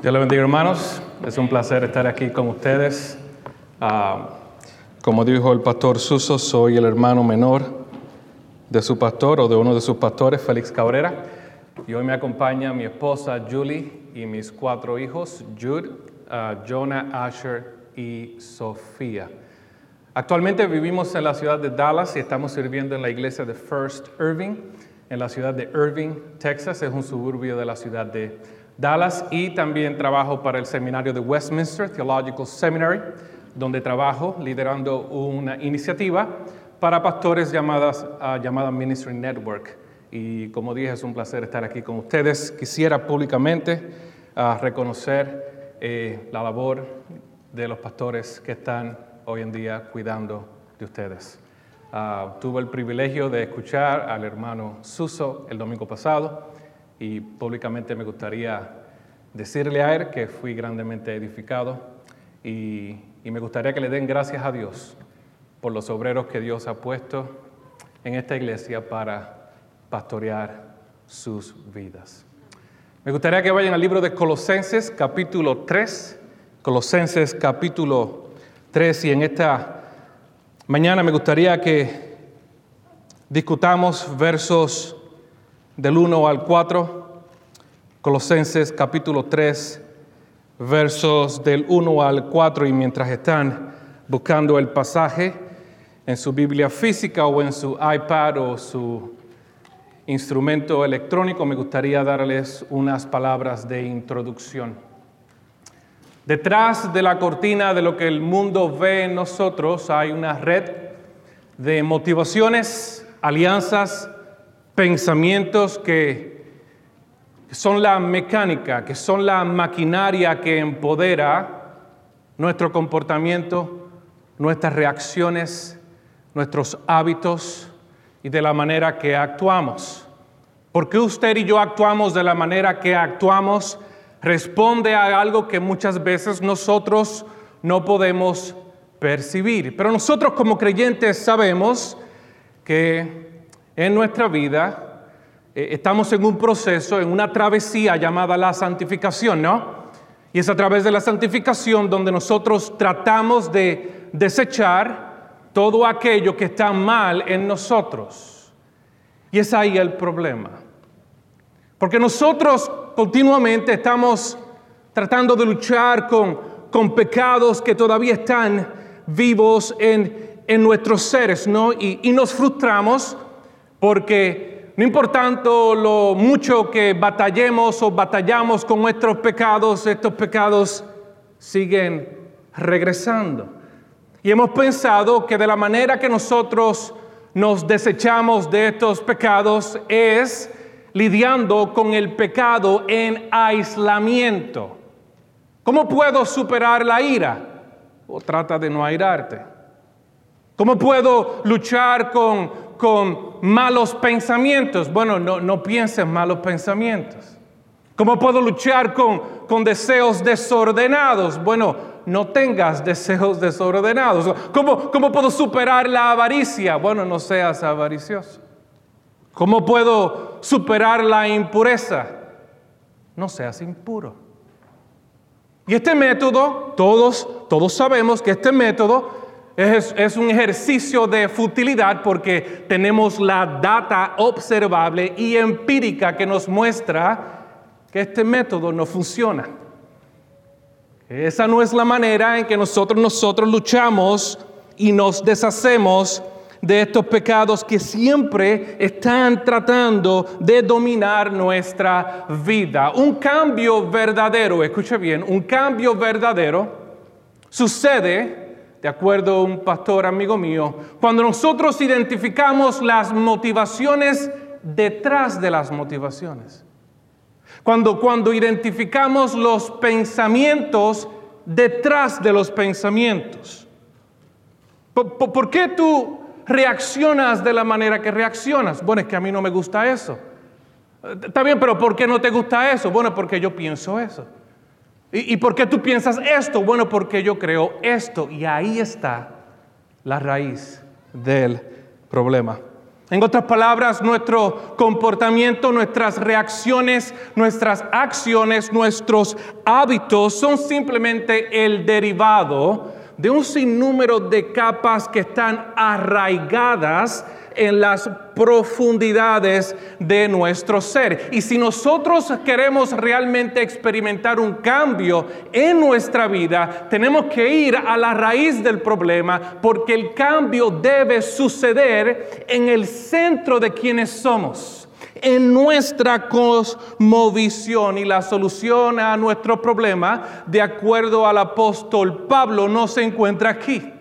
Dios le bendiga hermanos, es un placer estar aquí con ustedes. Ah, como dijo el pastor Suso, soy el hermano menor de su pastor o de uno de sus pastores, Félix Cabrera. Y hoy me acompaña mi esposa Julie y mis cuatro hijos, Jude, ah, Jonah, Asher y Sofía. Actualmente vivimos en la ciudad de Dallas y estamos sirviendo en la iglesia de First Irving, en la ciudad de Irving, Texas. Es un suburbio de la ciudad de Dallas y también trabajo para el seminario de Westminster Theological Seminary, donde trabajo liderando una iniciativa para pastores llamadas, uh, llamada Ministry Network. Y como dije, es un placer estar aquí con ustedes. Quisiera públicamente uh, reconocer eh, la labor de los pastores que están hoy en día cuidando de ustedes. Uh, tuve el privilegio de escuchar al hermano Suso el domingo pasado y públicamente me gustaría decirle a él que fui grandemente edificado y, y, me gustaría que le den gracias a Dios por los obreros que Dios ha puesto en esta iglesia para pastorear sus vidas. Me gustaría que vayan al libro de Colosenses capítulo 3, Colosenses capítulo 3 y en esta mañana me gustaría que discutamos versos del 1 al 4, Colosenses capítulo 3, versos del 1 al 4, y mientras están buscando el pasaje en su Biblia física o en su iPad o su instrumento electrónico, me gustaría darles unas palabras de introducción. Detrás de la cortina de lo que el mundo ve en nosotros hay una red de motivaciones, alianzas, pensamientos que son la mecánica, que son la maquinaria que empodera nuestro comportamiento, nuestras reacciones, nuestros hábitos y de la manera que actuamos. ¿Por qué usted y yo actuamos de la manera que actuamos? Responde a algo que muchas veces nosotros no podemos percibir. Pero nosotros como creyentes sabemos que en nuestra vida eh, estamos en un proceso, en una travesía llamada la santificación, ¿no? Y es a través de la santificación donde nosotros tratamos de desechar todo aquello que está mal en nosotros. Y es ahí el problema. Porque nosotros continuamente estamos tratando de luchar con, con pecados que todavía están vivos en, en nuestros seres, ¿no? Y, y nos frustramos porque no importando lo mucho que batallemos o batallamos con nuestros pecados, estos pecados siguen regresando. Y hemos pensado que de la manera que nosotros nos desechamos de estos pecados es lidiando con el pecado en aislamiento. ¿Cómo puedo superar la ira? O trata de no airarte. ¿Cómo puedo luchar con, con malos pensamientos? Bueno, no, pienses malos pensamientos. ¿Cómo puedo luchar con, con deseos desordenados? Bueno, no tengas deseos desordenados. ¿Cómo, ¿Cómo puedo superar la avaricia? Bueno, no seas avaricioso. ¿Cómo puedo superar la impureza? No seas impuro. Y este método, todos, todos sabemos que este método es, un ejercicio de futilidad porque tenemos la data observable y empírica que nos muestra que este método no funciona. Esa no es la manera en que nosotros, nosotros luchamos y nos deshacemos de estos pecados que siempre están tratando de dominar nuestra vida. Un cambio verdadero, escuche bien, un cambio verdadero sucede de acuerdo a un pastor amigo mío, cuando nosotros identificamos las motivaciones detrás de las motivaciones. Cuando, cuando identificamos los pensamientos detrás de los pensamientos. ¿Por, qué tú reaccionas de la manera que reaccionas? Bueno, es que a mí no me gusta eso. Está bien, pero ¿por qué no te gusta eso? Bueno, porque yo pienso eso. ¿Y, por qué tú piensas esto? Bueno, porque yo creo esto. Y ahí está la raíz del problema. En otras palabras, nuestro comportamiento, nuestras reacciones, nuestras acciones, nuestros hábitos son simplemente el derivado de un sinnúmero de capas que están arraigadas en las profundidades de nuestro ser. Y si nosotros queremos realmente experimentar un cambio en nuestra vida, tenemos que ir a la raíz del problema porque el cambio debe suceder en el centro de quienes somos en nuestra cosmovisión y la solución a nuestro problema, de acuerdo al apóstol Pablo, no se encuentra aquí.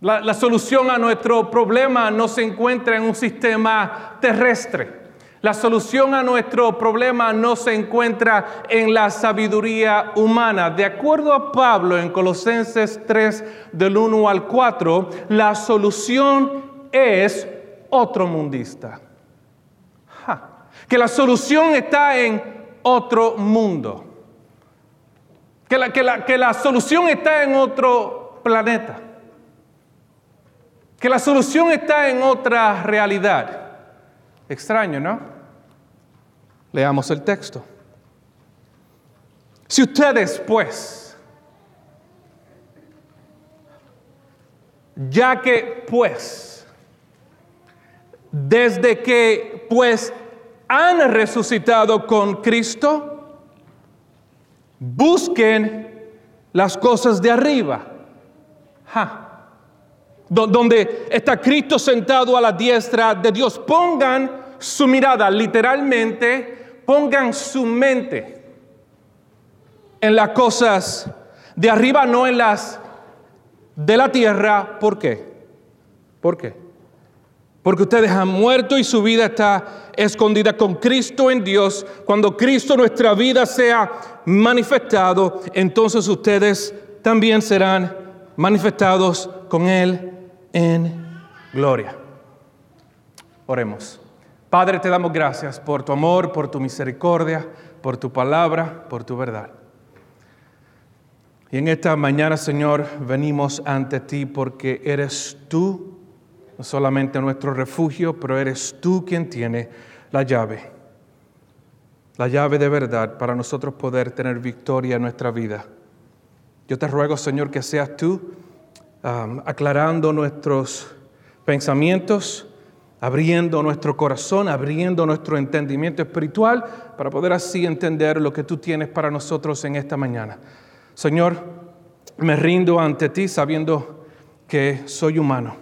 La, solución a nuestro problema no se encuentra en un sistema terrestre. La solución a nuestro problema no se encuentra en la sabiduría humana. De acuerdo a Pablo en Colosenses 3 del 1 al 4, la solución es otro mundista. Que la solución está en otro mundo. Que la, que la, que la solución está en otro planeta que la solución está en otra realidad. Extraño, ¿no? Leamos el texto. Si ustedes, pues, ya que, pues, desde que, pues, han resucitado con Cristo, busquen las cosas de arriba. Ja donde está Cristo sentado a la diestra de Dios. Pongan su mirada, literalmente, pongan su mente en las cosas de arriba, no en las de la tierra. ¿Por qué? ¿Por qué? Porque ustedes han muerto y su vida está escondida con Cristo en Dios. Cuando Cristo nuestra vida sea manifestado, entonces ustedes también serán manifestados con Él en gloria. Oremos. Padre, te damos gracias por tu amor, por tu misericordia, por tu palabra, por tu verdad. Y en esta mañana, Señor, venimos ante ti porque eres tú, no solamente nuestro refugio, pero eres tú quien tiene la llave, la llave de verdad para nosotros poder tener victoria en nuestra vida. Yo te ruego, Señor, que seas tú aclarando nuestros pensamientos, abriendo nuestro corazón, abriendo nuestro entendimiento espiritual para poder así entender lo que tú tienes para nosotros en esta mañana. Señor, me rindo ante ti sabiendo que soy humano.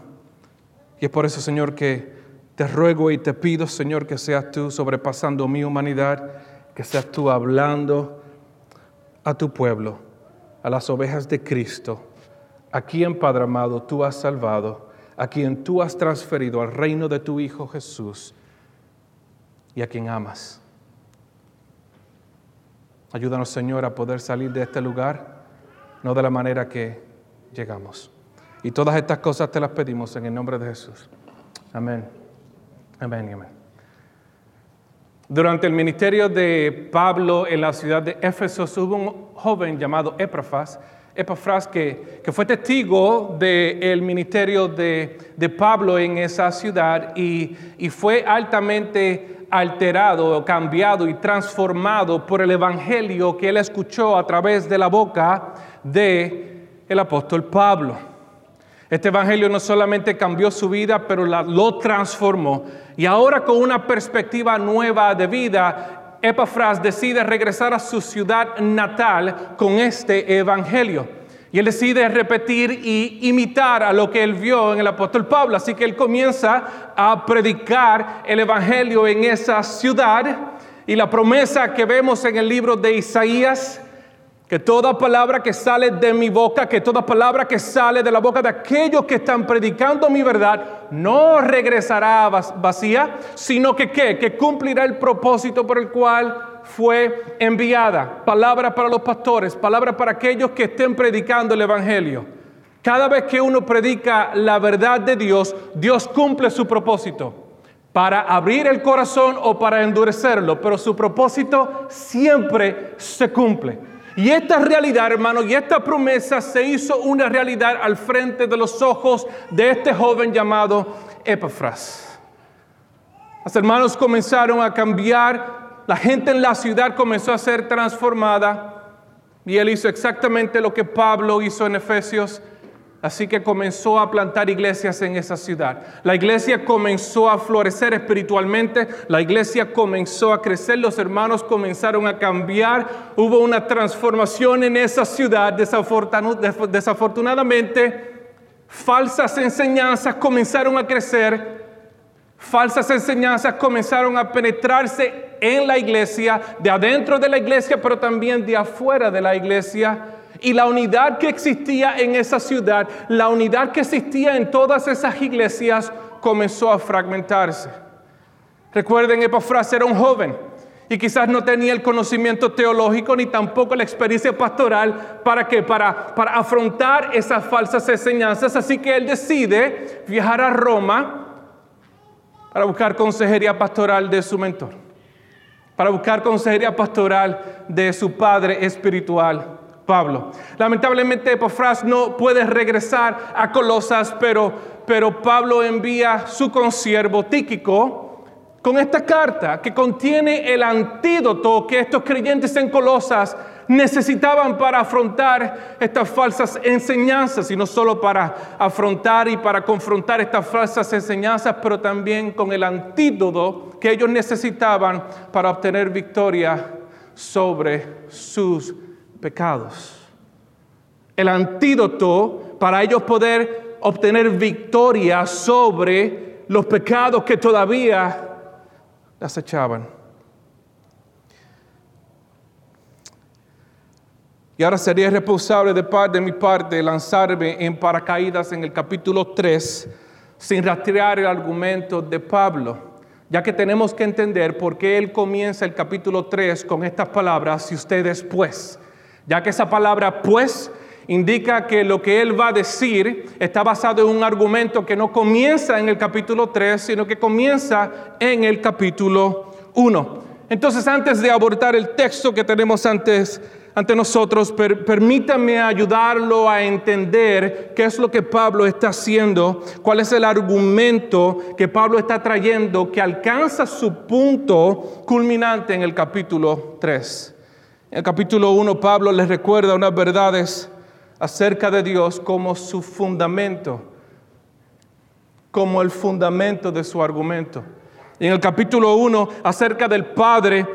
Y es por eso, Señor, que te ruego y te pido, Señor, que seas tú sobrepasando mi humanidad, que seas tú hablando a tu pueblo, a las ovejas de Cristo a quien, Padre amado, tú has salvado, a quien tú has transferido al reino de tu Hijo Jesús y a quien amas. Ayúdanos, Señor, a poder salir de este lugar, no de la manera que llegamos. Y todas estas cosas te las pedimos en el nombre de Jesús. Amén. Amén y amén. Durante el ministerio de Pablo en la ciudad de Éfeso hubo un joven llamado Epafras Epafras, que, que fue testigo del ministerio de, Pablo en esa ciudad y, fue altamente alterado, cambiado y transformado por el evangelio que él escuchó a través de la boca de apóstol Pablo. Este evangelio no solamente cambió su vida, pero lo transformó. Y ahora con una perspectiva nueva de vida, Epafras decide regresar a su ciudad natal con este evangelio. Y él decide repetir y imitar a lo que él vio en el apóstol Pablo. Así que él comienza a predicar el evangelio en esa ciudad. Y la promesa que vemos en el libro de Isaías que toda palabra que sale de mi boca, que toda palabra que sale de la boca de aquellos que están predicando mi verdad, no regresará vacía, sino que ¿qué? que cumplirá el propósito por el cual fue enviada. Palabra para los pastores, palabra para aquellos que estén predicando el Evangelio. Cada vez que uno predica la verdad de Dios, Dios cumple su propósito para abrir el corazón o para endurecerlo, pero su propósito siempre se cumple. Y esta realidad, hermano, y esta promesa se hizo una realidad al frente de los ojos de este joven llamado Epafras. Los hermanos comenzaron a cambiar, la gente en la ciudad comenzó a ser transformada y él hizo exactamente lo que Pablo hizo en Efesios Así que comenzó a plantar iglesias en esa ciudad. La iglesia comenzó a florecer espiritualmente, la iglesia comenzó a crecer, los hermanos comenzaron a cambiar, hubo una transformación en esa ciudad. Desafortunadamente, falsas enseñanzas comenzaron a crecer, falsas enseñanzas comenzaron a penetrarse en la iglesia, de adentro de la iglesia, pero también de afuera de la iglesia y la unidad que existía en esa ciudad, la unidad que existía en todas esas iglesias, comenzó a fragmentarse. Recuerden, Epafras era un joven y quizás no tenía el conocimiento teológico ni tampoco la experiencia pastoral para que para, para afrontar esas falsas enseñanzas, así que él decide viajar a Roma para buscar consejería pastoral de su mentor, para buscar consejería pastoral de su padre espiritual. Pablo. Lamentablemente Epafras no puede regresar a Colosas, pero, pero Pablo envía su consiervo Tíquico con esta carta que contiene el antídoto que estos creyentes en Colosas necesitaban para afrontar estas falsas enseñanzas, y no solo para afrontar y para confrontar estas falsas enseñanzas, pero también con el antídoto que ellos necesitaban para obtener victoria sobre sus pecados. El antídoto para ellos poder obtener victoria sobre los pecados que todavía acechaban. Y ahora sería responsable de parte de mi parte lanzarme en paracaídas en el capítulo 3 sin rastrear el argumento de Pablo, ya que tenemos que entender por qué él comienza el capítulo 3 con estas palabras, si ustedes pues ya que esa palabra pues indica que lo que él va a decir está basado en un argumento que no comienza en el capítulo 3, sino que comienza en el capítulo 1. Entonces, antes de abordar el texto que tenemos antes, ante nosotros, permítame ayudarlo a entender qué es lo que Pablo está haciendo, cuál es el argumento que Pablo está trayendo que alcanza su punto culminante en el capítulo 3. En el capítulo 1 Pablo les recuerda unas verdades acerca de Dios como su fundamento, como el fundamento de su argumento. Y en el capítulo 1 acerca del Padre,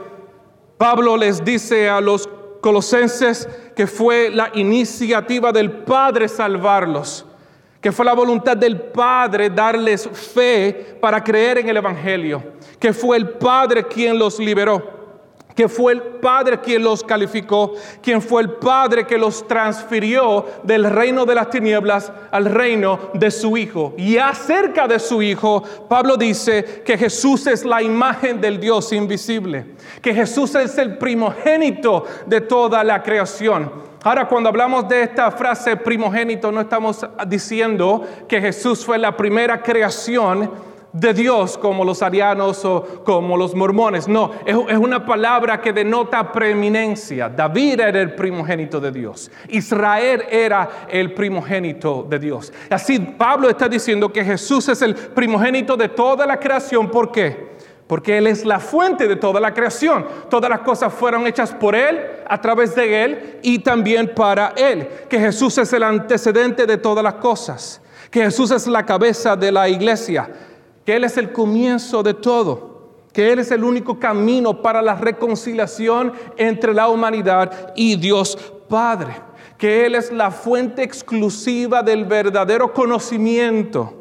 Pablo les dice a los colosenses que fue la iniciativa del Padre salvarlos, que fue la voluntad del Padre darles fe para creer en el Evangelio, que fue el Padre quien los liberó que fue el Padre quien los calificó, quien fue el Padre que los transfirió del reino de las tinieblas al reino de su Hijo. Y acerca de su Hijo, Pablo dice que Jesús es la imagen del Dios invisible, que Jesús es el primogénito de toda la creación. Ahora, cuando hablamos de esta frase primogénito, no estamos diciendo que Jesús fue la primera creación, de Dios como los arianos o como los mormones. No, es, una palabra que denota preeminencia. David era el primogénito de Dios. Israel era el primogénito de Dios. Así Pablo está diciendo que Jesús es el primogénito de toda la creación. ¿Por qué? Porque Él es la fuente de toda la creación. Todas las cosas fueron hechas por Él, a través de Él y también para Él. Que Jesús es el antecedente de todas las cosas. Que Jesús es la cabeza de la iglesia que Él es el comienzo de todo, que Él es el único camino para la reconciliación entre la humanidad y Dios Padre, que Él es la fuente exclusiva del verdadero conocimiento,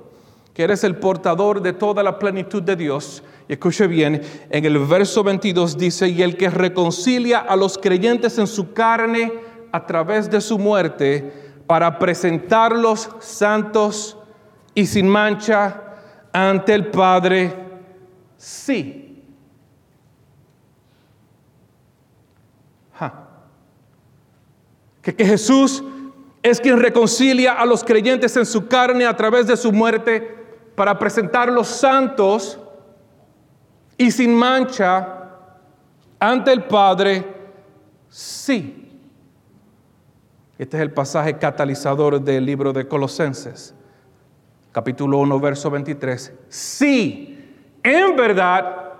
que eres el portador de toda la plenitud de Dios. Y escuche bien, en el verso 22 dice, y el que reconcilia a los creyentes en su carne a través de su muerte, para presentarlos santos y sin mancha ante el Padre, sí. Que, que Jesús es quien reconcilia a los creyentes en su carne a través de su muerte para presentarlos santos y sin mancha ante el Padre, sí. Este es el pasaje catalizador del libro de Colosenses. Capítulo 1, verso 23, si en verdad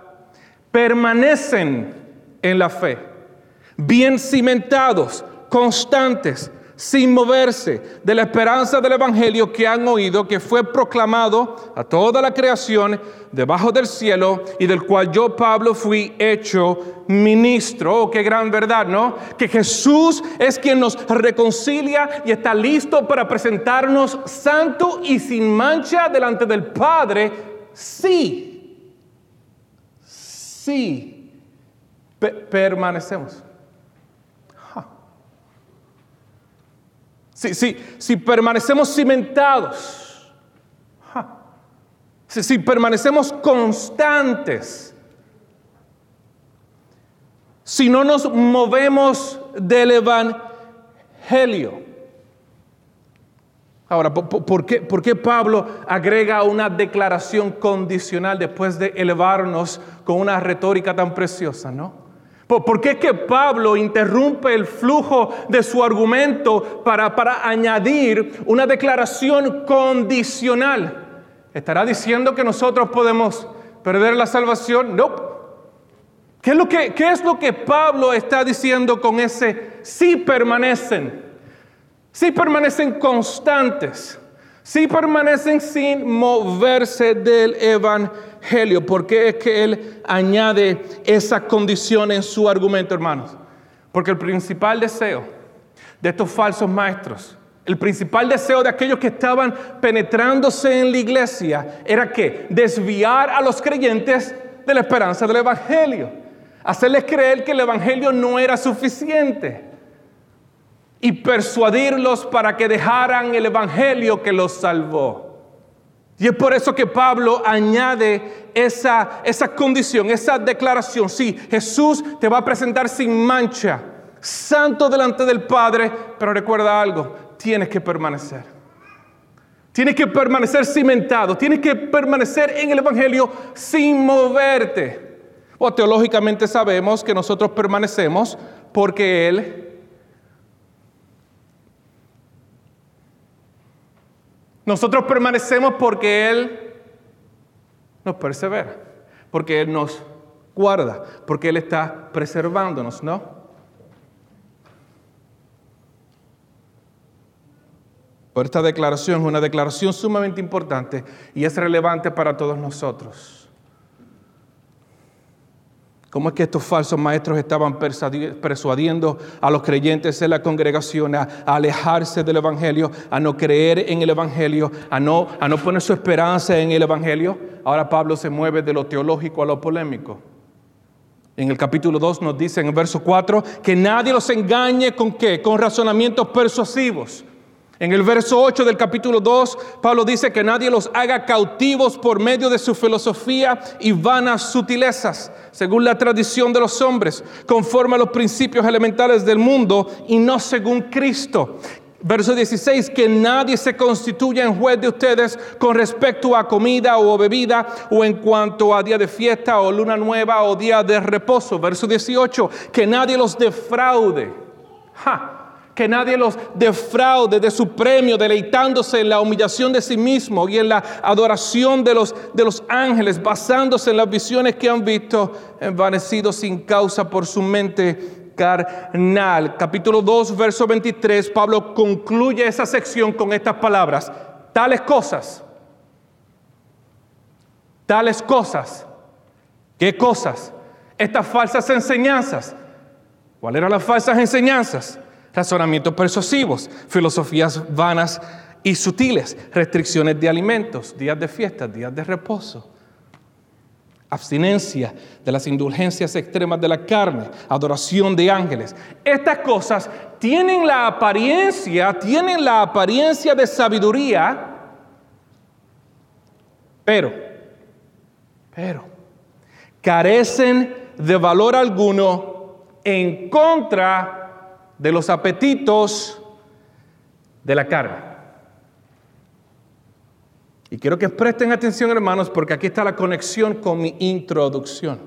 permanecen en la fe, bien cimentados, constantes, sin moverse de la esperanza del Evangelio que han oído, que fue proclamado a toda la creación debajo del cielo y del cual yo, Pablo, fui hecho ministro. Oh, qué gran verdad, ¿no? Que Jesús es quien nos reconcilia y está listo para presentarnos santo y sin mancha delante del Padre. Sí, sí, permanecemos. Si, permanecemos cimentados, si, permanecemos constantes, si no nos movemos del Evangelio. Ahora, ¿por qué, ¿por qué, Pablo agrega una declaración condicional después de elevarnos con una retórica tan preciosa, no? ¿Por qué es que Pablo interrumpe el flujo de su argumento para, para añadir una declaración condicional? ¿Estará diciendo que nosotros podemos perder la salvación? No. ¿Qué es, lo que, ¿Qué es lo que Pablo está diciendo con ese si permanecen? Si permanecen constantes, si permanecen sin moverse del evangelio ¿Por qué es que él añade esa condición en su argumento, hermanos? Porque el principal deseo de estos falsos maestros, el principal deseo de aquellos que estaban penetrándose en la iglesia era que desviar a los creyentes de la esperanza del Evangelio, hacerles creer que el Evangelio no era suficiente y persuadirlos para que dejaran el Evangelio que los salvó. Y es por eso que Pablo añade esa, esa condición, esa declaración. Sí, Jesús te va a presentar sin mancha, santo delante del Padre, pero recuerda algo, tienes que permanecer. Tienes que permanecer cimentado, tienes que permanecer en el Evangelio sin moverte. O teológicamente sabemos que nosotros permanecemos porque Él Nosotros permanecemos porque Él nos persevera, porque Él nos guarda, porque Él está preservándonos, ¿no? Por esta declaración una declaración sumamente importante y es relevante para todos nosotros. ¿Cómo es que estos falsos maestros estaban persuadiendo a los creyentes en la congregación a, alejarse del Evangelio, a no creer en el Evangelio, a no, a no poner su esperanza en el Evangelio? Ahora Pablo se mueve de lo teológico a lo polémico. En el capítulo 2 nos dice en el verso 4 que nadie los engañe con qué? Con razonamientos persuasivos. En el verso 8 del capítulo 2, Pablo dice que nadie los haga cautivos por medio de su filosofía y vanas sutilezas, según la tradición de los hombres, conforme a los principios elementales del mundo y no según Cristo. Verso 16, que nadie se constituya en juez de ustedes con respecto a comida o bebida o en cuanto a día de fiesta o luna nueva o día de reposo. Verso 18, que nadie los defraude. Ja que nadie los defraude de su premio, deleitándose en la humillación de sí mismo y en la adoración de los, de los ángeles, basándose en las visiones que han visto, envanecidos sin causa por su mente carnal. Capítulo 2, verso 23, Pablo concluye esa sección con estas palabras. Tales cosas, tales cosas, ¿qué cosas? Estas falsas enseñanzas. ¿Cuáles eran las falsas enseñanzas? Razonamientos persuasivos, filosofías vanas y sutiles, restricciones de alimentos, días de fiesta, días de reposo, abstinencia de las indulgencias extremas de la carne, adoración de ángeles. Estas cosas tienen la apariencia, tienen la apariencia de sabiduría, pero, pero, carecen de valor alguno en contra de los apetitos de la carne. Y quiero que presten atención, hermanos, porque aquí está la conexión con mi introducción.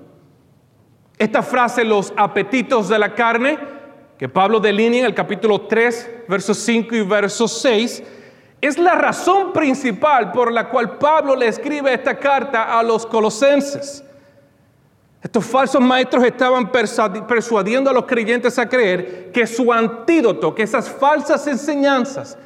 Esta frase, los apetitos de la carne, que Pablo delinea en el capítulo 3, versos 5 y verso 6, Es la razón principal por la cual Pablo le escribe esta carta a los colosenses. Estos falsos maestros estaban persuadiendo a los creyentes a creer que su antídoto, que esas falsas enseñanzas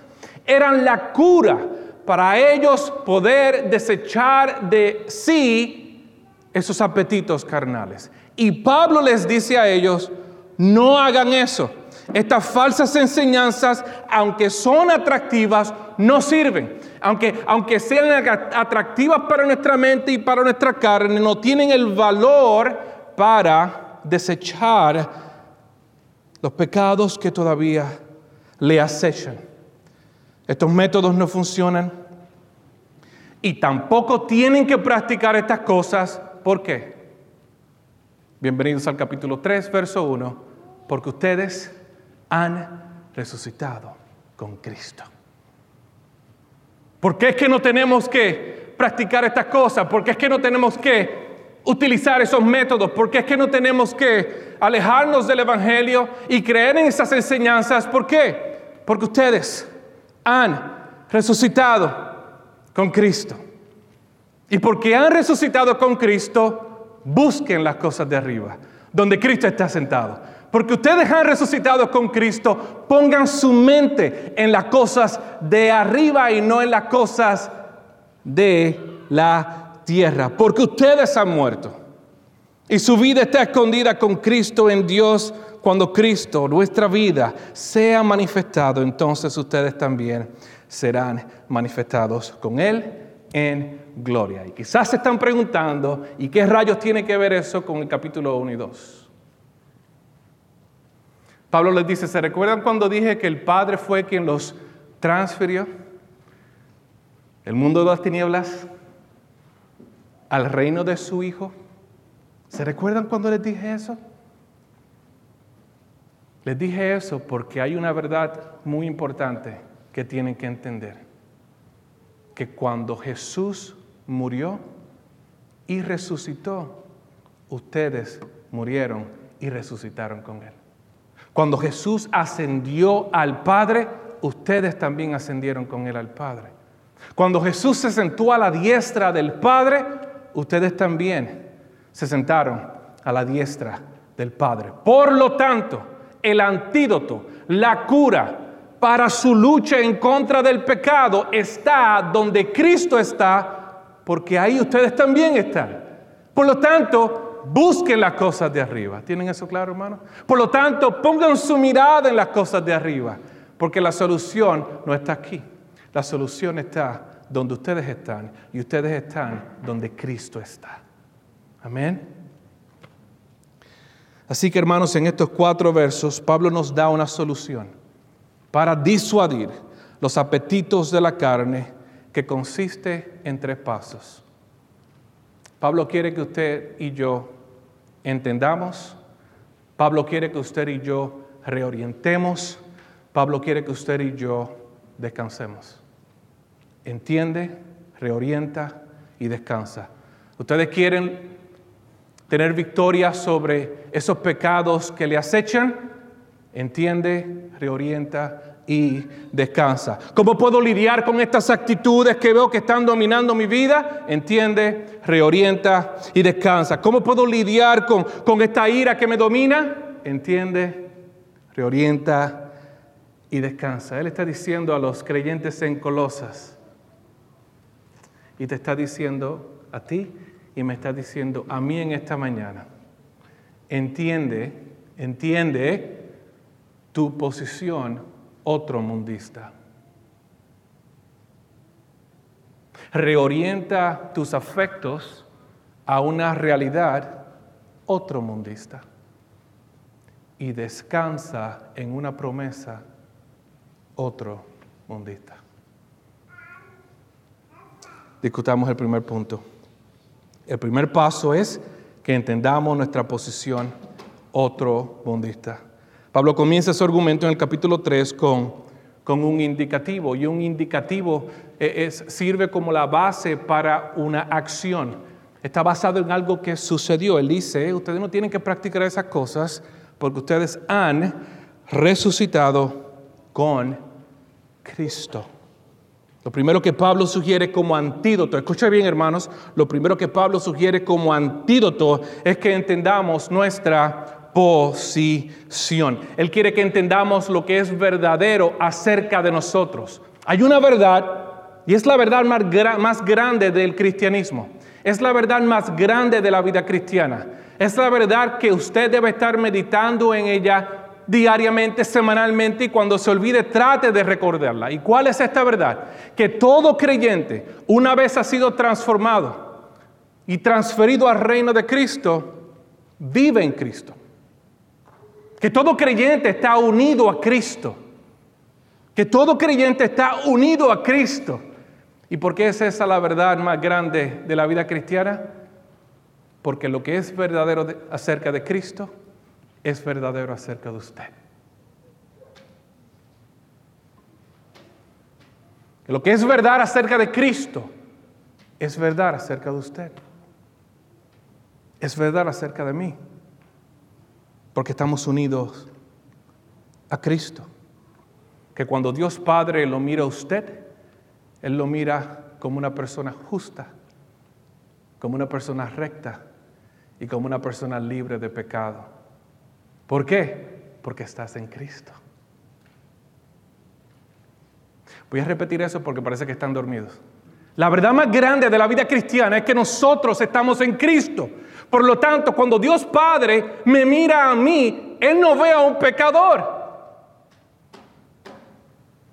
eran la cura para ellos poder desechar de sí esos apetitos carnales. Y Pablo les dice a ellos, no hagan eso. Estas falsas enseñanzas, aunque son atractivas, no sirven. Aunque, aunque sean atractivas para nuestra mente y para nuestra carne, no tienen el valor para desechar los pecados que todavía le acechan. Estos métodos no funcionan y tampoco tienen que practicar estas cosas. ¿Por qué? Bienvenidos al capítulo 3, verso 1. Porque ustedes han resucitado con Cristo. ¿Por qué es que no tenemos que practicar estas cosas? ¿Por qué es que no tenemos que utilizar esos métodos? ¿Por qué es que no tenemos que alejarnos del Evangelio y creer en esas enseñanzas? ¿Por qué? Porque ustedes han resucitado con Cristo. Y porque han resucitado con Cristo, busquen las cosas de arriba, donde Cristo está sentado porque ustedes han resucitado con Cristo, pongan su mente en las cosas de arriba y no en las cosas de la tierra, porque ustedes han muerto. Y su vida está escondida con Cristo en Dios. Cuando Cristo, nuestra vida, sea manifestado, entonces ustedes también serán manifestados con Él en gloria. Y quizás se están preguntando, ¿y qué rayos tiene que ver eso con el capítulo 1 y 2? Pablo les dice, ¿se recuerdan cuando dije que el Padre fue quien los transfirió? El mundo de las tinieblas al reino de su Hijo. ¿Se recuerdan cuando les dije eso? Les dije eso porque hay una verdad muy importante que tienen que entender. Que cuando Jesús murió y resucitó, ustedes murieron y resucitaron con Él. Cuando Jesús ascendió al Padre, ustedes también ascendieron con Él al Padre. Cuando Jesús se sentó a la diestra del Padre, ustedes también se sentaron a la diestra del Padre. Por lo tanto, el antídoto, la cura para su lucha en contra del pecado está donde Cristo está, porque ahí ustedes también están. Por lo tanto, busquen las cosas de arriba. ¿Tienen eso claro, hermano? Por lo tanto, pongan su mirada en las cosas de arriba, porque la solución no está aquí. La solución está donde ustedes están y ustedes están donde Cristo está. Amén. Así que hermanos, en estos cuatro versos, Pablo nos da una solución para disuadir los apetitos de la carne que consiste en tres pasos. Pablo quiere que usted y yo entendamos. Pablo quiere que usted y yo reorientemos. Pablo quiere que usted y yo descansemos. Entiende, reorienta y descansa. Ustedes quieren tener victoria sobre esos pecados que le acechan. Entiende, reorienta y descansa. ¿Cómo puedo lidiar con estas actitudes que veo que están dominando mi vida? Entiende, reorienta y descansa. ¿Cómo puedo lidiar con, con esta ira que me domina? Entiende, reorienta y descansa. Él está diciendo a los creyentes en Colosas y te está diciendo a ti y me está diciendo a mí en esta mañana. Entiende, entiende tu posición otro mundista. Reorienta tus afectos a una realidad otro mundista. Y descansa en una promesa otro mundista. Discutamos el primer punto. El primer paso es que entendamos nuestra posición otro mundista. Pablo comienza su argumento en el capítulo 3 con, con un indicativo y un indicativo eh, sirve como la base para una acción. Está basado en algo que sucedió. Él dice, ustedes no tienen que practicar esas cosas porque ustedes han resucitado con Cristo. Lo primero que Pablo sugiere como antídoto, escucha bien hermanos, lo primero que Pablo sugiere como antídoto es que entendamos nuestra posición. Él quiere que entendamos lo que es verdadero acerca de nosotros. Hay una verdad y es la verdad más, más grande del cristianismo. Es la verdad más grande de la vida cristiana. Es la verdad que usted debe estar meditando en ella diariamente, semanalmente y cuando se olvide trate de recordarla. ¿Y cuál es esta verdad? Que todo creyente, una vez ha sido transformado y transferido al reino de Cristo, vive en Cristo. Que todo creyente está unido a Cristo. Que todo creyente está unido a Cristo. ¿Y por qué es esa la verdad más grande de la vida cristiana? Porque lo que es verdadero acerca de Cristo es verdadero acerca de usted. Lo que es verdad acerca de Cristo es verdad acerca de usted. Es verdad acerca de mí. Porque estamos unidos a Cristo. Que cuando Dios Padre lo mira a usted, Él lo mira como una persona justa, como una persona recta y como una persona libre de pecado. ¿Por qué? Porque estás en Cristo. Voy a repetir eso porque parece que están dormidos. La verdad más grande de la vida cristiana es que nosotros estamos en Cristo. Por lo tanto, cuando Dios Padre me mira a mí, Él no ve a un pecador.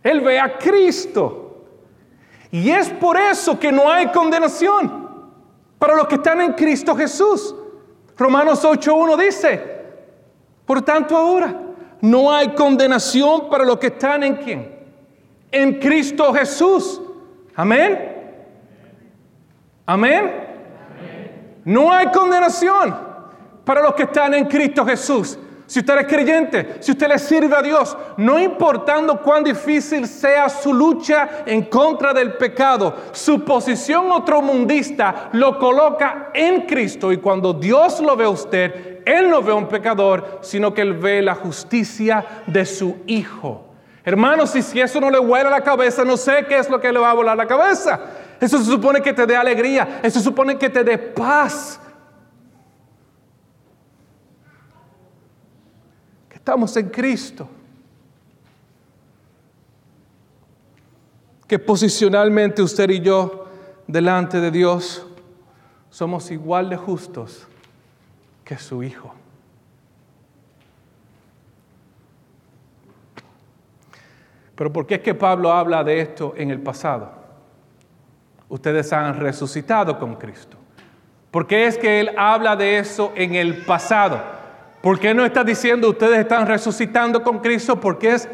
Él ve a Cristo. Y es por eso que no hay condenación para los que están en Cristo Jesús. Romanos 8.1 dice, por tanto ahora no hay condenación para los que están en quién? En Cristo Jesús. Amén. Amén. No hay condenación para los que están en Cristo Jesús. Si usted es creyente, si usted le sirve a Dios, no importando cuán difícil sea su lucha en contra del pecado, su posición otromundista lo coloca en Cristo y cuando Dios lo ve a usted, Él no ve a un pecador, sino que Él ve la justicia de su Hijo. Hermanos, si, si eso no le vuela la cabeza, no sé qué es lo que le va a volar la cabeza. Eso se supone que te dé alegría, eso se supone que te dé paz. Estamos en Cristo. Que posicionalmente usted y yo delante de Dios somos igual de justos que su Hijo. Pero ¿por qué es que Pablo habla de esto en el pasado? Ustedes han resucitado con Cristo. ¿Por qué es que él habla de eso en el pasado? ¿Por qué no está diciendo ustedes están resucitando con Cristo? ¿Por qué, es,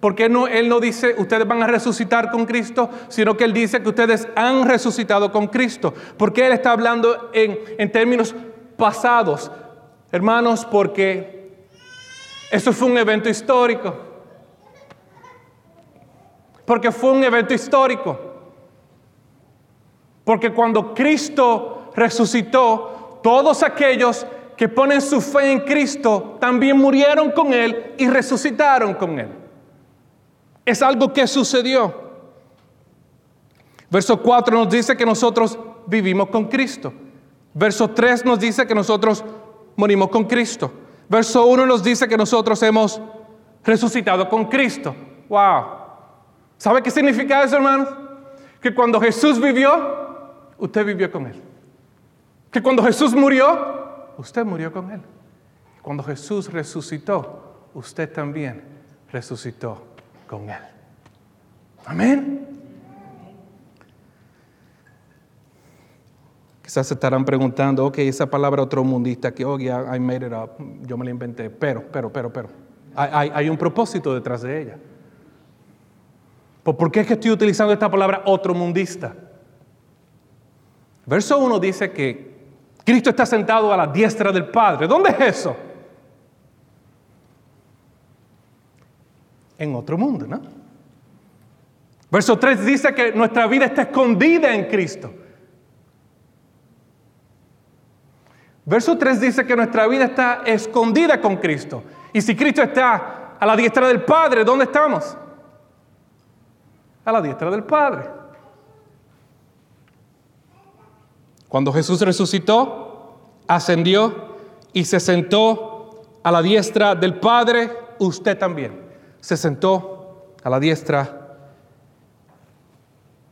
por qué no, Él no dice ustedes van a resucitar con Cristo? Sino que Él dice que ustedes han resucitado con Cristo. ¿Por qué Él está hablando en, en términos pasados? Hermanos, porque eso fue un evento histórico. Porque fue un evento histórico. Porque cuando Cristo resucitó, todos aquellos que ponen su fe en Cristo también murieron con Él y resucitaron con Él. Es algo que sucedió. Verso 4 nos dice que nosotros vivimos con Cristo. Verso 3 nos dice que nosotros morimos con Cristo. Verso 1 nos dice que nosotros hemos resucitado con Cristo. Wow. ¿Sabe qué significa eso, hermanos? Que cuando Jesús vivió, usted vivió con Él. Que cuando Jesús murió, usted murió con Él. Cuando Jesús resucitó, usted también resucitó con Él. Amén. Quizás se estarán preguntando, ok, esa palabra otro mundista que, oh, yeah, I made it up, yo me la inventé, pero, pero, pero, pero, hay, un propósito detrás de ella. ¿Por qué es que estoy utilizando esta palabra otro mundista? Verso 1 dice que Cristo está sentado a la diestra del Padre. ¿Dónde es eso? En otro mundo, ¿no? Verso 3 dice que nuestra vida está escondida en Cristo. Verso 3 dice que nuestra vida está escondida con Cristo. Y si Cristo está a la diestra del Padre, ¿dónde estamos? a la diestra del Padre. Cuando Jesús resucitó, ascendió y se sentó a la diestra del Padre, usted también se sentó a la diestra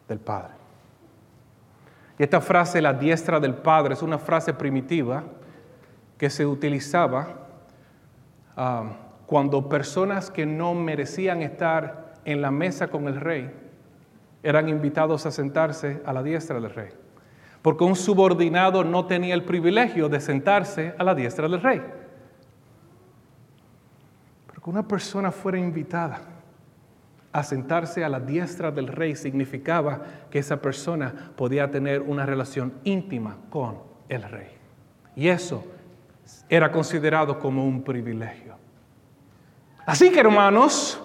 del Padre. Y esta frase, la diestra del Padre, es una frase primitiva que se utilizaba ah, cuando personas que no merecían estar en la mesa con el rey eran invitados a sentarse a la diestra del rey. Porque un subordinado no tenía el privilegio de sentarse a la diestra del rey. Pero que una persona fuera invitada a sentarse a la diestra del rey significaba que esa persona podía tener una relación íntima con el rey. Y eso era considerado como un privilegio. Así que hermanos,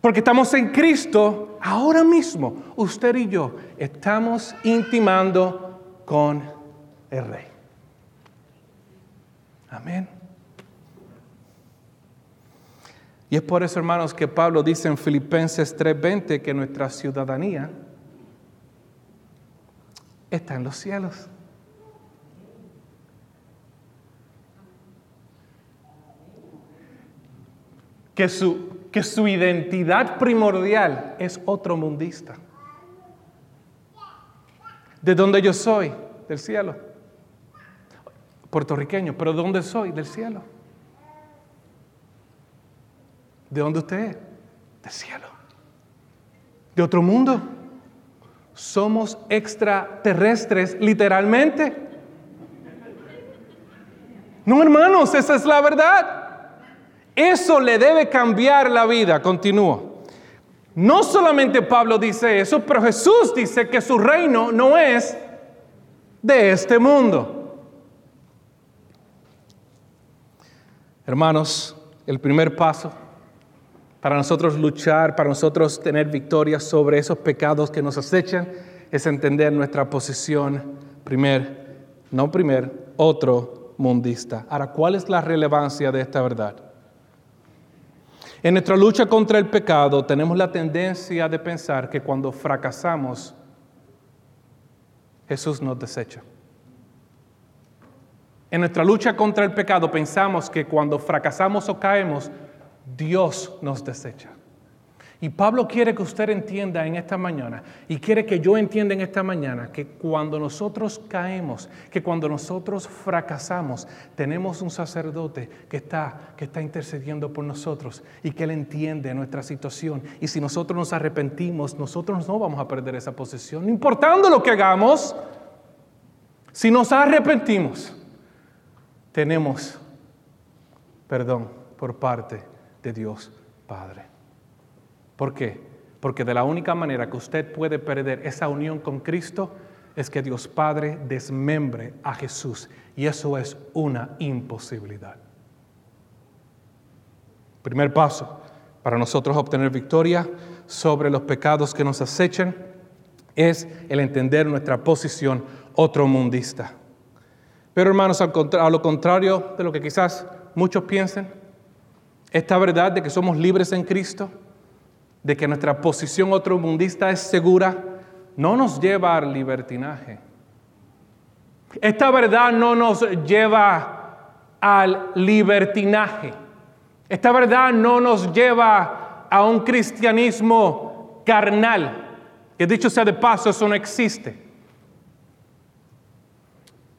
porque estamos en Cristo, ahora mismo usted y yo estamos intimando con el rey. Amén. Y es por eso, hermanos, que Pablo dice en Filipenses 3:20 que nuestra ciudadanía está en los cielos. Que su, que su identidad primordial es otro mundista. ¿De dónde yo soy? Del cielo. Puertorriqueño, pero ¿de dónde soy? Del cielo. ¿De dónde usted es? Del cielo. ¿De otro mundo? Somos extraterrestres, literalmente. No, hermanos, esa es la verdad. Eso le debe cambiar la vida. Continúo. No solamente Pablo dice eso, pero Jesús dice que su reino no es de este mundo. Hermanos, el primer paso para nosotros luchar, para nosotros tener victoria sobre esos pecados que nos acechan, es entender nuestra posición primer, no primer, otro mundista. Ahora, ¿cuál es la relevancia de esta verdad? En nuestra lucha contra el pecado tenemos la tendencia de pensar que cuando fracasamos, Jesús nos desecha. En nuestra lucha contra el pecado pensamos que cuando fracasamos o caemos, Dios nos desecha. Y Pablo quiere que usted entienda en esta mañana, y quiere que yo entienda en esta mañana, que cuando nosotros caemos, que cuando nosotros fracasamos, tenemos un sacerdote que está, que está intercediendo por nosotros y que él entiende nuestra situación. Y si nosotros nos arrepentimos, nosotros no vamos a perder esa posición, no importando lo que hagamos. Si nos arrepentimos, tenemos perdón por parte de Dios Padre. ¿Por qué? Porque de la única manera que usted puede perder esa unión con Cristo es que Dios Padre desmembre a Jesús. Y eso es una imposibilidad. Primer paso para nosotros obtener victoria sobre los pecados que nos acechan es el entender nuestra posición otro mundista. Pero hermanos, a lo contrario de lo que quizás muchos piensen, esta verdad de que somos libres en Cristo, de que nuestra posición otro mundista es segura, no nos lleva al libertinaje. Esta verdad no nos lleva al libertinaje. Esta verdad no nos lleva a un cristianismo carnal. Que dicho sea de paso, eso no existe.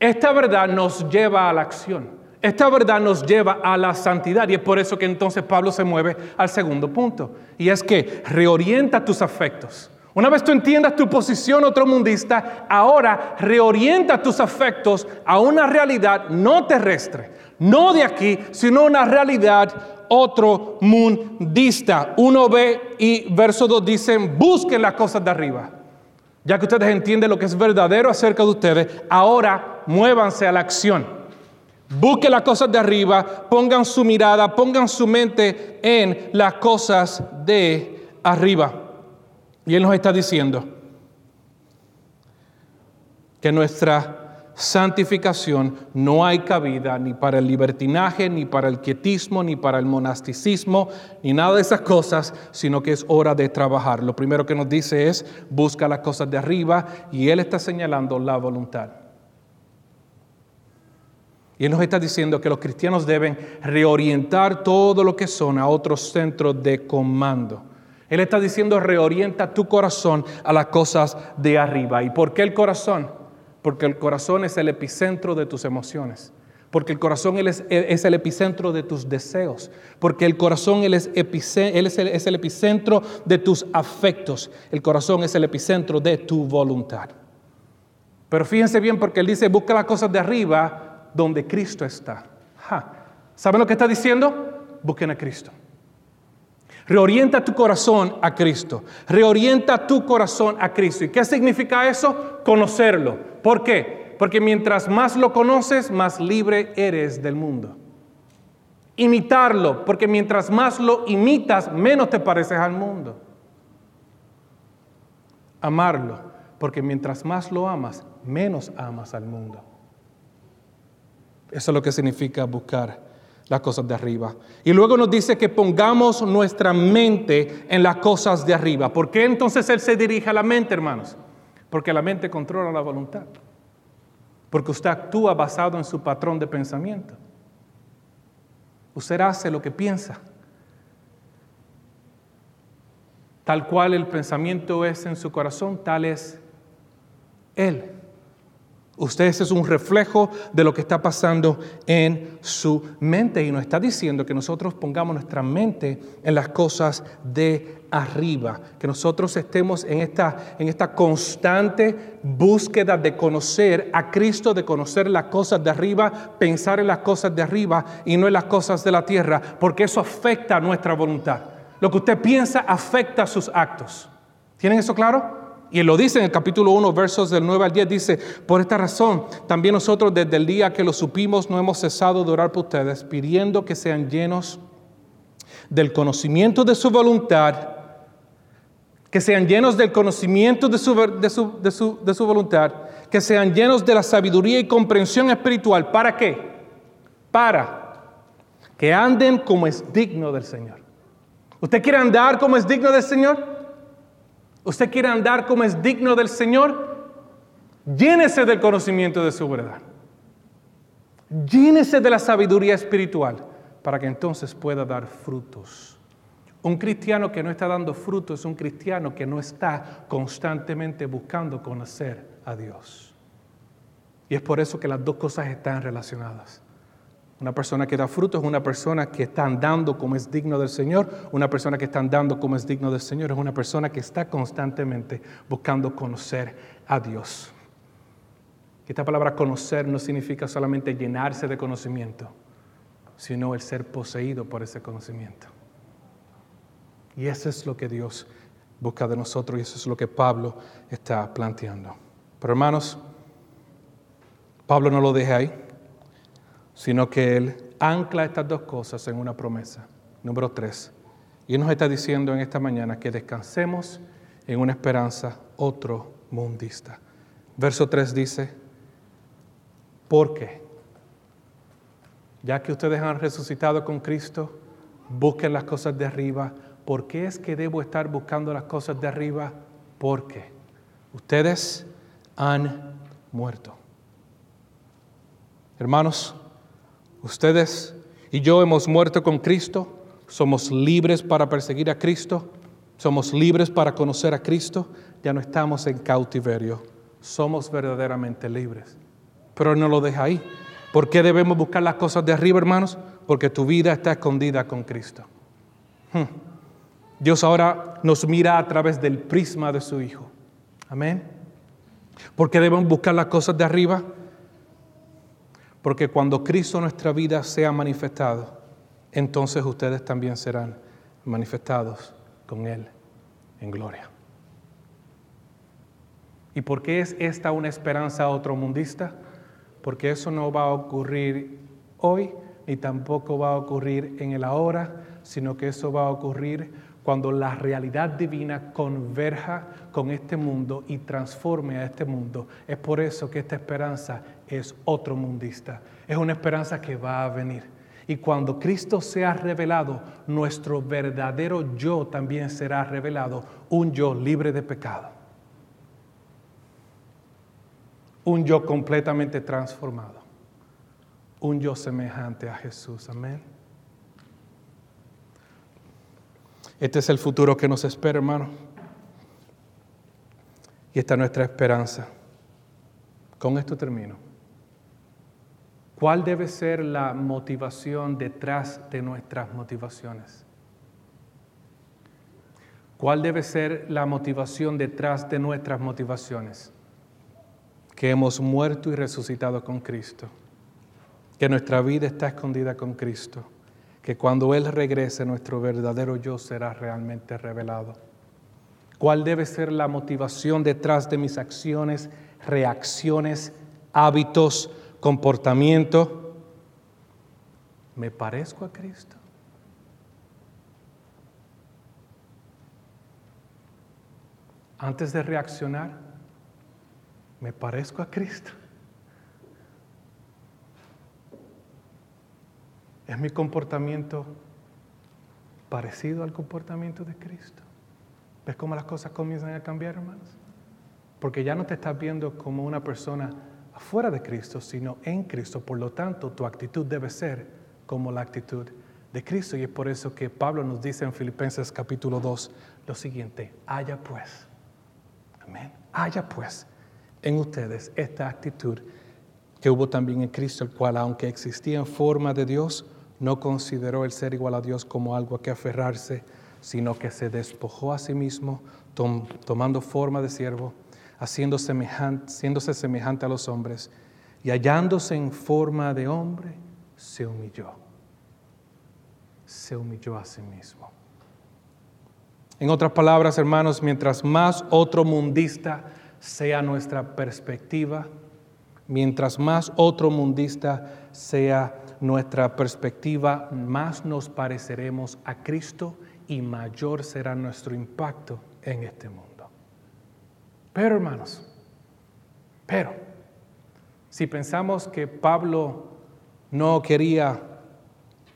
Esta verdad nos lleva a la acción. Esta verdad nos lleva a la santidad y es por eso que entonces Pablo se mueve al segundo punto y es que reorienta tus afectos. Una vez tú entiendas tu posición otro mundista, ahora reorienta tus afectos a una realidad no terrestre, no de aquí, sino una realidad otro mundista. Uno ve y verso 2 dicen, busquen las cosas de arriba. Ya que ustedes entienden lo que es verdadero acerca de ustedes, ahora muévanse a la acción. Busquen las cosas de arriba, pongan su mirada, pongan su mente en las cosas de arriba. Y Él nos está diciendo que nuestra santificación, no hay cabida ni para el libertinaje, ni para el quietismo, ni para el monasticismo, ni nada de esas cosas, sino que es hora de trabajar. Lo primero que nos dice es, busca las cosas de arriba, y Él está señalando la voluntad. Y Él nos está diciendo que los cristianos deben reorientar todo lo que son a otros centros de comando. Él está diciendo, reorienta tu corazón a las cosas de arriba. ¿Y por qué el corazón? Porque el corazón es el epicentro de tus emociones. Porque el corazón es, el epicentro de tus deseos. Porque el corazón es, es el epicentro de tus afectos. El corazón es el epicentro de tu voluntad. Pero fíjense bien porque él dice, busca las cosas de arriba donde Cristo está. ¿Saben lo que está diciendo? Busquen a Cristo. Reorienta tu corazón a Cristo. Reorienta tu corazón a Cristo. ¿Y qué significa eso? Conocerlo. ¿Por qué? Porque mientras más lo conoces, más libre eres del mundo. Imitarlo, porque mientras más lo imitas, menos te pareces al mundo. Amarlo, porque mientras más lo amas, menos amas al mundo. Eso es lo que significa buscar las cosas de arriba. Y luego nos dice que pongamos nuestra mente en las cosas de arriba. ¿Por qué entonces Él se dirige a la mente, hermanos? Porque la mente controla la voluntad. Porque usted actúa basado en su patrón de pensamiento. Usted hace lo que piensa. Tal cual el pensamiento es en su corazón, tal es Él. Usted es un reflejo de lo que está pasando en su mente y nos está diciendo que nosotros pongamos nuestra mente en las cosas de arriba, que nosotros estemos en esta, en esta constante búsqueda de conocer a Cristo, de conocer las cosas de arriba, pensar en las cosas de arriba y no en las cosas de la tierra, porque eso afecta a nuestra voluntad. Lo que usted piensa afecta sus actos. ¿Tienen eso claro? Y lo dice en el capítulo 1, versos del 9 al 10, dice, por esta razón, también nosotros desde el día que lo supimos no hemos cesado de orar por ustedes, pidiendo que sean llenos del conocimiento de su voluntad, que sean llenos del conocimiento de su, de su, de su, de su voluntad, que sean llenos de la sabiduría y comprensión espiritual. ¿Para qué? Para que anden como es digno del Señor. ¿Usted quiere andar como es digno del Señor? ¿Usted quiere andar como es digno del Señor? Llénese del conocimiento de su verdad. Llénese de la sabiduría espiritual para que entonces pueda dar frutos. Un cristiano que no está dando frutos es un cristiano que no está constantemente buscando conocer a Dios. Y es por eso que las dos cosas están relacionadas. Una persona que da fruto es una persona que está andando como es digno del Señor. Una persona que está andando como es digno del Señor es una persona que está constantemente buscando conocer a Dios. Esta palabra conocer no significa solamente llenarse de conocimiento, sino el ser poseído por ese conocimiento. Y eso es lo que Dios busca de nosotros y eso es lo que Pablo está planteando. Pero hermanos, Pablo no lo deja ahí sino que Él ancla estas dos cosas en una promesa. Número tres. Y Él nos está diciendo en esta mañana que descansemos en una esperanza otro mundista. Verso 3 dice, ¿por qué? Ya que ustedes han resucitado con Cristo, busquen las cosas de arriba. ¿Por qué es que debo estar buscando las cosas de arriba? Porque ustedes han muerto. Hermanos, Ustedes y yo hemos muerto con Cristo, somos libres para perseguir a Cristo, somos libres para conocer a Cristo, ya no estamos en cautiverio, somos verdaderamente libres. Pero no lo deja ahí. ¿Por qué debemos buscar las cosas de arriba, hermanos? Porque tu vida está escondida con Cristo. Hmm. Dios ahora nos mira a través del prisma de su Hijo. Amén. ¿Por qué debemos buscar las cosas de arriba? Porque cuando Cristo nuestra vida sea manifestado, entonces ustedes también serán manifestados con Él en gloria. ¿Y por qué es esta una esperanza otromundista? Porque eso no va a ocurrir hoy, ni tampoco va a ocurrir en el ahora, sino que eso va a ocurrir cuando la realidad divina converja con este mundo y transforme a este mundo. Es por eso que esta esperanza es otro mundista. Es una esperanza que va a venir. Y cuando Cristo sea revelado, nuestro verdadero yo también será revelado, un yo libre de pecado. Un yo completamente transformado. Un yo semejante a Jesús. Amén. Este es el futuro que nos espera, hermano. Y esta es nuestra esperanza. Con esto termino. ¿Cuál debe ser la motivación detrás de nuestras motivaciones? ¿Cuál debe ser la motivación detrás de nuestras motivaciones? Que hemos muerto y resucitado con Cristo. Que nuestra vida está escondida con Cristo que cuando Él regrese nuestro verdadero yo será realmente revelado. ¿Cuál debe ser la motivación detrás de mis acciones, reacciones, hábitos, comportamiento? ¿Me parezco a Cristo? Antes de reaccionar, ¿me parezco a Cristo? ¿Es mi comportamiento parecido al comportamiento de Cristo? ¿Ves cómo las cosas comienzan a cambiar, hermanos? Porque ya no te estás viendo como una persona afuera de Cristo, sino en Cristo. Por lo tanto, tu actitud debe ser como la actitud de Cristo. Y es por eso que Pablo nos dice en Filipenses capítulo 2 lo siguiente, haya pues, amén, haya pues en ustedes esta actitud que hubo también en Cristo, el cual aunque existía en forma de Dios, no consideró el ser igual a Dios como algo a que aferrarse, sino que se despojó a sí mismo, tomando forma de siervo, haciendo semejante, haciéndose semejante a los hombres, y hallándose en forma de hombre, se humilló. Se humilló a sí mismo. En otras palabras, hermanos, mientras más otro mundista sea nuestra perspectiva, mientras más otro mundista sea nuestra perspectiva, más nos pareceremos a Cristo y mayor será nuestro impacto en este mundo. Pero hermanos, pero si pensamos que Pablo no quería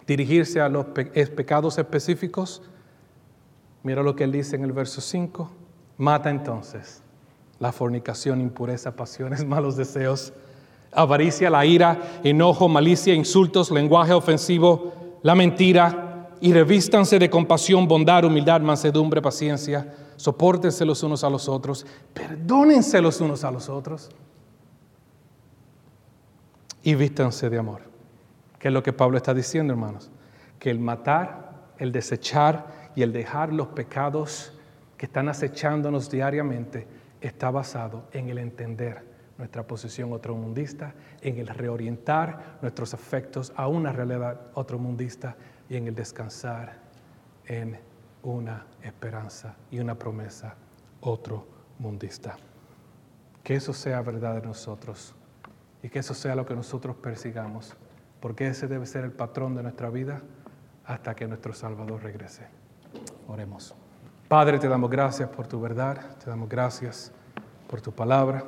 dirigirse a los pecados específicos, mira lo que él dice en el verso 5, mata entonces la fornicación, impureza, pasiones, malos deseos avaricia, la ira, enojo, malicia, insultos, lenguaje ofensivo, la mentira, y revístanse de compasión, bondad, humildad, mansedumbre, paciencia, soportense los unos a los otros, perdónense los unos a los otros y vístanse de amor. ¿Qué es lo que Pablo está diciendo, hermanos? Que el matar, el desechar y el dejar los pecados que están acechándonos diariamente está basado en el entender nuestra posición otromundista, en el reorientar nuestros afectos a una realidad otromundista y en el descansar en una esperanza y una promesa otromundista. Que eso sea verdad de nosotros y que eso sea lo que nosotros persigamos, porque ese debe ser el patrón de nuestra vida hasta que nuestro Salvador regrese. Oremos. Padre, te damos gracias por tu verdad, te damos gracias por tu palabra.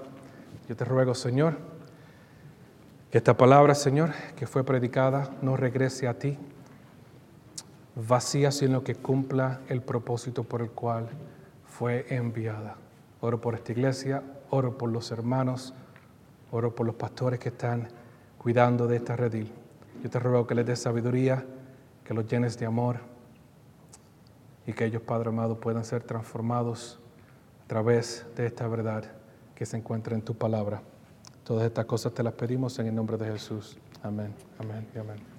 Yo te ruego, Señor, que esta palabra, Señor, que fue predicada, no regrese a ti vacía, sino que cumpla el propósito por el cual fue enviada. Oro por esta iglesia, oro por los hermanos, oro por los pastores que están cuidando de esta redil. Yo te ruego que les des sabiduría, que los llenes de amor y que ellos, Padre amado, puedan ser transformados a través de esta verdad que se encuentra en tu palabra. Todas estas cosas te las pedimos en el nombre de Jesús. Amén, amén amén.